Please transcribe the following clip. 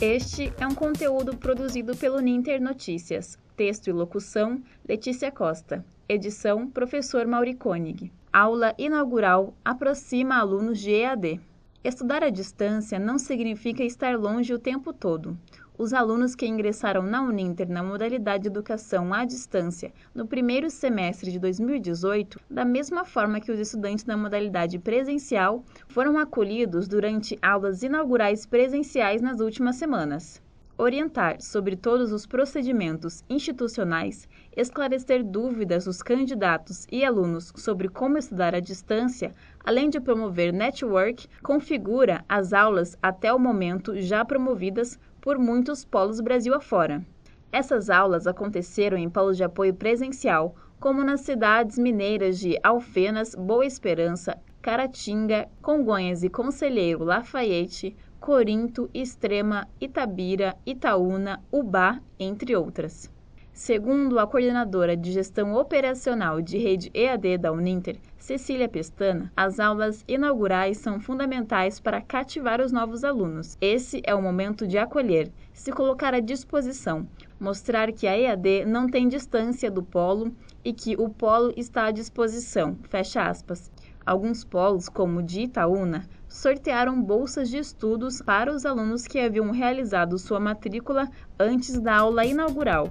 Este é um conteúdo produzido pelo Ninter Notícias. Texto e locução: Letícia Costa. Edição: Professor Mauri Koenig. Aula inaugural aproxima alunos de EAD. Estudar à distância não significa estar longe o tempo todo. Os alunos que ingressaram na Uninter na modalidade Educação à Distância no primeiro semestre de 2018, da mesma forma que os estudantes na modalidade presencial, foram acolhidos durante aulas inaugurais presenciais nas últimas semanas orientar sobre todos os procedimentos institucionais, esclarecer dúvidas dos candidatos e alunos sobre como estudar à distância, além de promover network, configura as aulas até o momento já promovidas por muitos polos Brasil afora. Essas aulas aconteceram em polos de apoio presencial, como nas cidades mineiras de Alfenas, Boa Esperança, Caratinga, Congonhas e Conselheiro Lafayette, Corinto, Extrema, Itabira, Itaúna, Ubá, entre outras. Segundo a coordenadora de gestão operacional de rede EAD da Uninter, Cecília Pestana, as aulas inaugurais são fundamentais para cativar os novos alunos. Esse é o momento de acolher, se colocar à disposição, mostrar que a EAD não tem distância do polo e que o polo está à disposição. Fecha aspas. Alguns polos, como o de Itaúna, sortearam bolsas de estudos para os alunos que haviam realizado sua matrícula antes da aula inaugural.